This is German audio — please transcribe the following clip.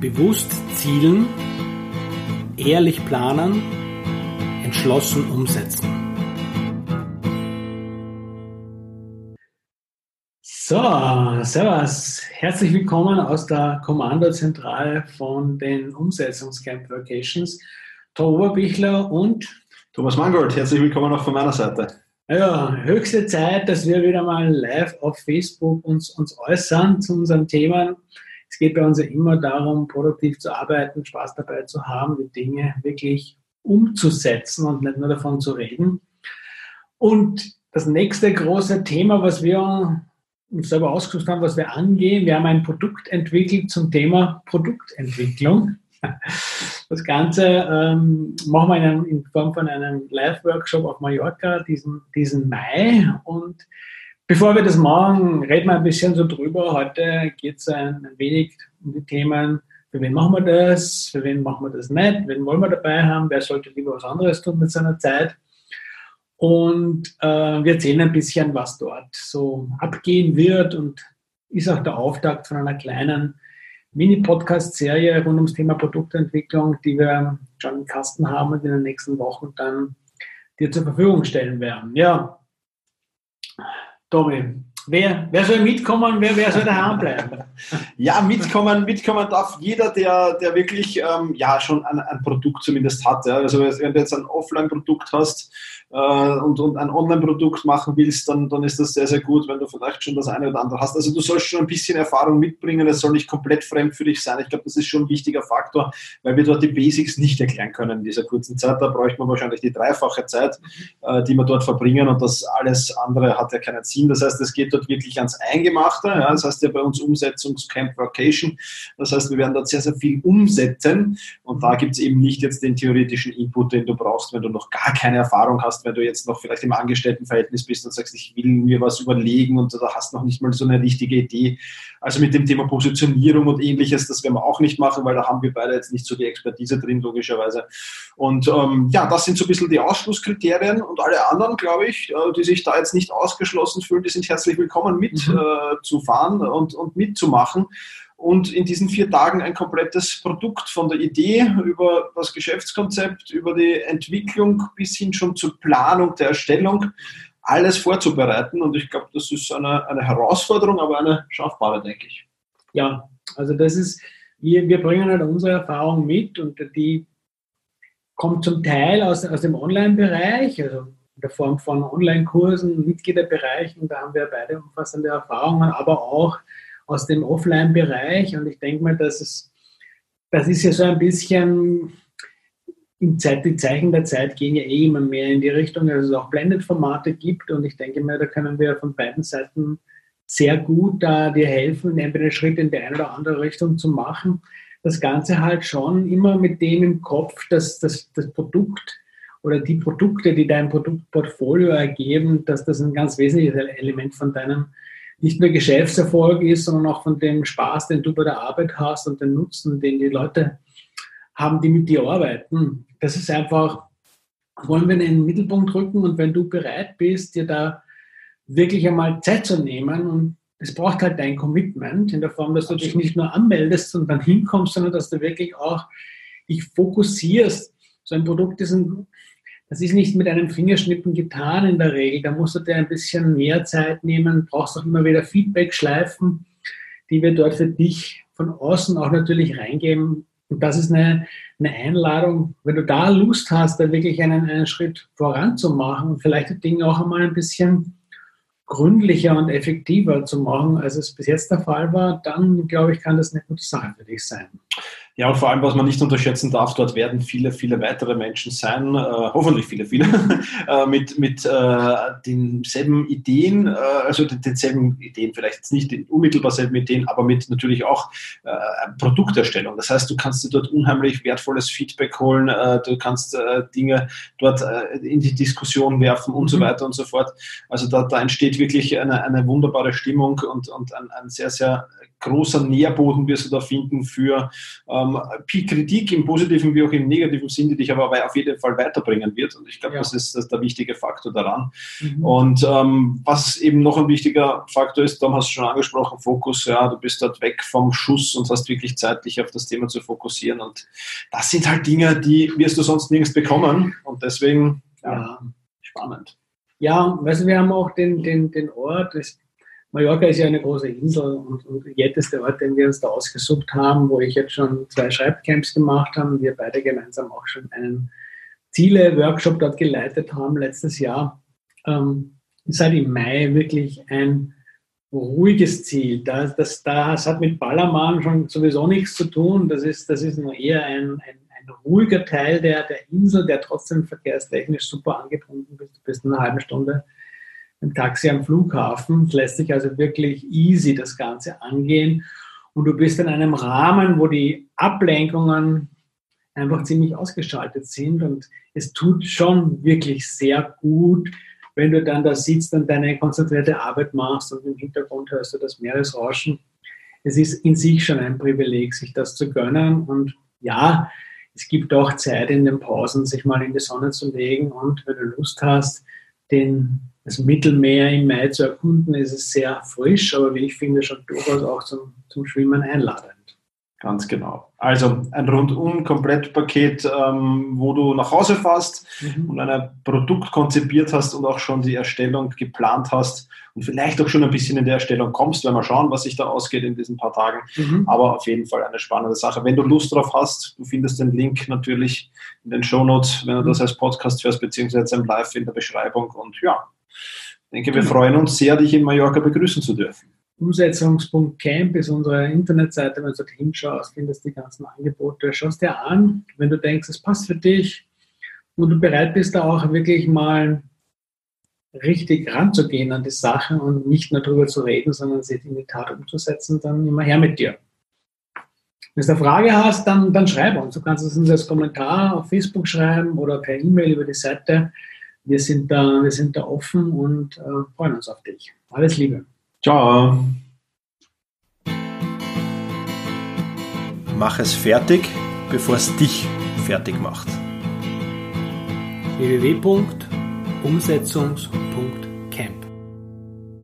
Bewusst zielen, ehrlich planen, entschlossen umsetzen. So, servus. Herzlich willkommen aus der Kommandozentrale von den Umsetzungscamp Vacations. Tom Oberbichler und Thomas Mangold. Herzlich willkommen auch von meiner Seite. Ja, höchste Zeit, dass wir wieder mal live auf Facebook uns, uns äußern zu unseren Themen. Es geht bei uns ja immer darum, produktiv zu arbeiten, Spaß dabei zu haben, die Dinge wirklich umzusetzen und nicht nur davon zu reden. Und das nächste große Thema, was wir uns selber ausgesucht haben, was wir angehen, wir haben ein Produkt entwickelt zum Thema Produktentwicklung. Das Ganze ähm, machen wir in, einem, in, Form von einem Live-Workshop auf Mallorca diesen, diesen Mai. Und bevor wir das machen, reden wir ein bisschen so drüber. Heute geht es ein, wenig um die Themen, für wen machen wir das, für wen machen wir das nicht, wen wollen wir dabei haben, wer sollte lieber was anderes tun mit seiner Zeit. Und äh, wir erzählen ein bisschen, was dort so abgehen wird und ist auch der Auftakt von einer kleinen Mini-Podcast-Serie rund ums Thema Produktentwicklung, die wir schon im Kasten haben und in den nächsten Wochen dann dir zur Verfügung stellen werden. Ja, Tommy, Wer, wer soll mitkommen, wer, wer soll daheim bleiben? Ja, mitkommen, mitkommen darf jeder, der, der wirklich ähm, ja, schon ein, ein Produkt zumindest hat. Ja. Also wenn du jetzt ein Offline-Produkt hast, äh, und, und ein Online-Produkt machen willst, dann, dann ist das sehr, sehr gut, wenn du vielleicht schon das eine oder andere hast. Also du sollst schon ein bisschen Erfahrung mitbringen, es soll nicht komplett fremd für dich sein. Ich glaube, das ist schon ein wichtiger Faktor, weil wir dort die Basics nicht erklären können in dieser kurzen Zeit. Da bräuchte man wahrscheinlich die dreifache Zeit, äh, die wir dort verbringen und das alles andere hat ja keinen Sinn. Das heißt, es geht dort wirklich ans Eingemachte. Ja? Das heißt ja bei uns Umsetzungscamp Vacation. Das heißt, wir werden dort sehr, sehr viel umsetzen und da gibt es eben nicht jetzt den theoretischen Input, den du brauchst, wenn du noch gar keine Erfahrung hast wenn du jetzt noch vielleicht im Angestelltenverhältnis bist und sagst, ich will mir was überlegen und du hast noch nicht mal so eine richtige Idee. Also mit dem Thema Positionierung und ähnliches, das werden wir auch nicht machen, weil da haben wir beide jetzt nicht so die Expertise drin, logischerweise. Und ähm, ja, das sind so ein bisschen die Ausschlusskriterien und alle anderen, glaube ich, äh, die sich da jetzt nicht ausgeschlossen fühlen, die sind herzlich willkommen mitzufahren mhm. äh, und, und mitzumachen und in diesen vier Tagen ein komplettes Produkt von der Idee über das Geschäftskonzept, über die Entwicklung bis hin schon zur Planung der Erstellung alles vorzubereiten. Und ich glaube, das ist eine, eine Herausforderung, aber eine schaffbare, denke ich. Ja, also das ist, wir, wir bringen halt unsere Erfahrung mit und die kommt zum Teil aus, aus dem Online-Bereich, also in der Form von Online-Kursen, Mitgliederbereichen, da haben wir beide umfassende Erfahrungen, aber auch aus dem Offline-Bereich. Und ich denke mal, dass es, das ist ja so ein bisschen, Zeit, die Zeichen der Zeit gehen ja eh immer mehr in die Richtung, dass es auch Blended-Formate gibt. Und ich denke mal, da können wir von beiden Seiten sehr gut da dir helfen, entweder Schritt in die eine oder andere Richtung zu machen. Das Ganze halt schon immer mit dem im Kopf, dass das, das Produkt oder die Produkte, die dein Produktportfolio ergeben, dass das ein ganz wesentliches Element von deinem nicht nur Geschäftserfolg ist, sondern auch von dem Spaß, den du bei der Arbeit hast und den Nutzen, den die Leute haben, die mit dir arbeiten. Das ist einfach, wollen wir in den Mittelpunkt rücken und wenn du bereit bist, dir da wirklich einmal Zeit zu nehmen und es braucht halt dein Commitment in der Form, dass du dich nicht nur anmeldest und dann hinkommst, sondern dass du wirklich auch dich fokussierst. So ein Produkt ist ein das ist nicht mit einem Fingerschnippen getan in der Regel. Da musst du dir ein bisschen mehr Zeit nehmen, brauchst auch immer wieder Feedback-Schleifen, die wir dort für dich von außen auch natürlich reingeben. Und das ist eine, eine Einladung, wenn du da Lust hast, da wirklich einen, einen Schritt voranzumachen und vielleicht die Dinge auch einmal ein bisschen gründlicher und effektiver zu machen, als es bis jetzt der Fall war, dann glaube ich, kann das eine gute Sache für dich sein. Ja, und vor allem, was man nicht unterschätzen darf, dort werden viele, viele weitere Menschen sein, äh, hoffentlich viele, viele, äh, mit, mit äh, denselben Ideen, äh, also denselben Ideen, vielleicht nicht unmittelbar selben Ideen, aber mit natürlich auch äh, Produkterstellung. Das heißt, du kannst dir dort unheimlich wertvolles Feedback holen, äh, du kannst Dinge dort in die Diskussion werfen und mhm. so weiter und so fort. Also da, da entsteht wirklich eine, eine wunderbare Stimmung und, und ein, ein sehr, sehr großer Nährboden wirst du da finden für ähm, Kritik im positiven wie auch im negativen Sinn, die dich aber auf jeden Fall weiterbringen wird. Und ich glaube, ja. das, ist, das ist der wichtige Faktor daran. Mhm. Und ähm, was eben noch ein wichtiger Faktor ist, Tom hast du schon angesprochen, Fokus, ja, du bist dort weg vom Schuss und hast wirklich Zeit, dich auf das Thema zu fokussieren. Und das sind halt Dinge, die wirst du sonst nirgends bekommen. Und deswegen, ja, ja. spannend. Ja, weißt du, wir haben auch den, den, den Ort, das Mallorca ist ja eine große Insel und, und jetzt ist der Ort, den wir uns da ausgesucht haben, wo ich jetzt schon zwei Schreibcamps gemacht habe, wir beide gemeinsam auch schon einen Ziele-Workshop dort geleitet haben letztes Jahr, ähm, ist halt im Mai wirklich ein ruhiges Ziel. Das, das, das hat mit Ballermann schon sowieso nichts zu tun. Das ist, das ist nur eher ein, ein, ein ruhiger Teil der, der Insel, der trotzdem verkehrstechnisch super angebunden ist. Du bist in einer halben Stunde ein Taxi am Flughafen. Es lässt sich also wirklich easy das Ganze angehen. Und du bist in einem Rahmen, wo die Ablenkungen einfach ziemlich ausgeschaltet sind. Und es tut schon wirklich sehr gut, wenn du dann da sitzt und deine konzentrierte Arbeit machst und im Hintergrund hörst du das Meeresrauschen. Es ist in sich schon ein Privileg, sich das zu gönnen. Und ja, es gibt auch Zeit in den Pausen, sich mal in die Sonne zu legen und wenn du Lust hast, den das Mittelmeer im Mai zu erkunden, ist es sehr frisch, aber wie ich finde, schon durchaus auch zum, zum Schwimmen einladend. Ganz genau. Also ein Rundum-Komplettpaket, ähm, wo du nach Hause fährst mhm. und ein Produkt konzipiert hast und auch schon die Erstellung geplant hast und vielleicht auch schon ein bisschen in der Erstellung kommst, wenn wir schauen, was sich da ausgeht in diesen paar Tagen. Mhm. Aber auf jeden Fall eine spannende Sache. Wenn du Lust drauf hast, du findest den Link natürlich in den Show Notes, wenn du das als Podcast hörst, beziehungsweise im Live in der Beschreibung. Und ja, ich denke, wir genau. freuen uns sehr, dich in Mallorca begrüßen zu dürfen. Umsetzungs.camp ist unsere Internetseite. Wenn du dort hinschaust, findest du die ganzen Angebote. Schau es dir an, wenn du denkst, es passt für dich und du bereit bist, da auch wirklich mal richtig ranzugehen an die Sache und nicht nur darüber zu reden, sondern sie in die Tat umzusetzen, dann immer her mit dir. Wenn du eine Frage hast, dann, dann schreib uns. Du kannst es uns als Kommentar auf Facebook schreiben oder per E-Mail über die Seite. Wir sind da, wir sind da offen und äh, freuen uns auf dich. Alles Liebe. Ciao. Mach es fertig, bevor es dich fertig macht. www.umsetzungs.de